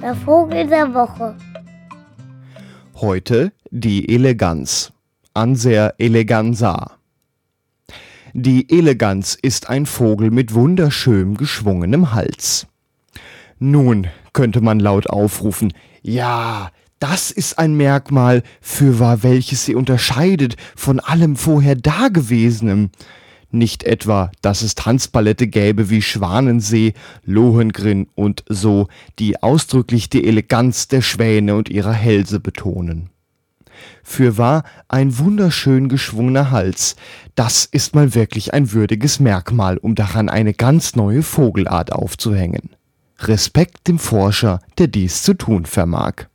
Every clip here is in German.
Der Vogel der Woche. Heute die Eleganz. Anser eleganza. Die Eleganz ist ein Vogel mit wunderschön geschwungenem Hals. Nun könnte man laut aufrufen, ja, das ist ein Merkmal, für welches sie unterscheidet von allem vorher Dagewesenem. Nicht etwa, dass es Tanzballette gäbe wie Schwanensee, Lohengrin und so, die ausdrücklich die Eleganz der Schwäne und ihrer Hälse betonen. Fürwahr ein wunderschön geschwungener Hals, das ist mal wirklich ein würdiges Merkmal, um daran eine ganz neue Vogelart aufzuhängen. Respekt dem Forscher, der dies zu tun vermag.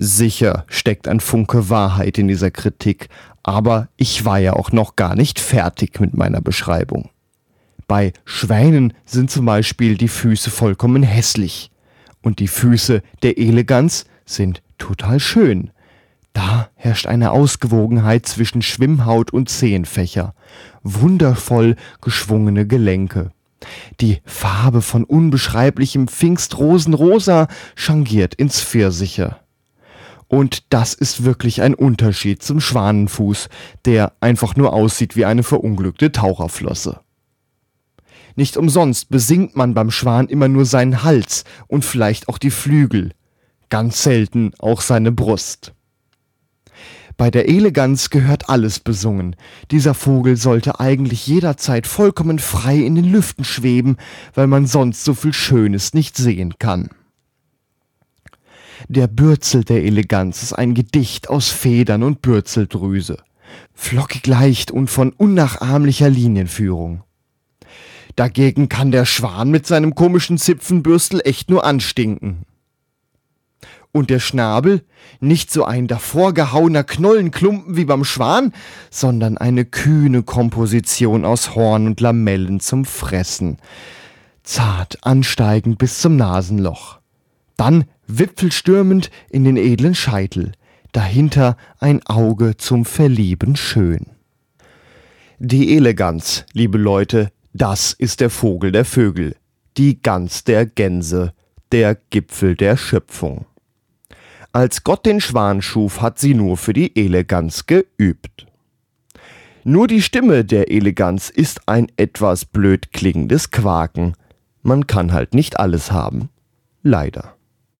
Sicher steckt ein Funke Wahrheit in dieser Kritik, aber ich war ja auch noch gar nicht fertig mit meiner Beschreibung. Bei Schwänen sind zum Beispiel die Füße vollkommen hässlich und die Füße der Eleganz sind total schön. Da herrscht eine Ausgewogenheit zwischen Schwimmhaut und Zehenfächer, wundervoll geschwungene Gelenke. Die Farbe von unbeschreiblichem Pfingstrosenrosa changiert ins Pfirsiche. Und das ist wirklich ein Unterschied zum Schwanenfuß, der einfach nur aussieht wie eine verunglückte Taucherflosse. Nicht umsonst besingt man beim Schwan immer nur seinen Hals und vielleicht auch die Flügel, ganz selten auch seine Brust. Bei der Eleganz gehört alles besungen. Dieser Vogel sollte eigentlich jederzeit vollkommen frei in den Lüften schweben, weil man sonst so viel Schönes nicht sehen kann. Der Bürzel der Eleganz ist ein Gedicht aus Federn und Bürzeldrüse. Flockig leicht und von unnachahmlicher Linienführung. Dagegen kann der Schwan mit seinem komischen Zipfenbürstel echt nur anstinken. Und der Schnabel? Nicht so ein davorgehauener Knollenklumpen wie beim Schwan, sondern eine kühne Komposition aus Horn und Lamellen zum Fressen. Zart ansteigend bis zum Nasenloch. Dann wipfelstürmend in den edlen Scheitel. Dahinter ein Auge zum Verlieben schön. Die Eleganz, liebe Leute, das ist der Vogel der Vögel, die Gans der Gänse, der Gipfel der Schöpfung. Als Gott den Schwan schuf, hat sie nur für die Eleganz geübt. Nur die Stimme der Eleganz ist ein etwas blöd klingendes Quaken. Man kann halt nicht alles haben. Leider.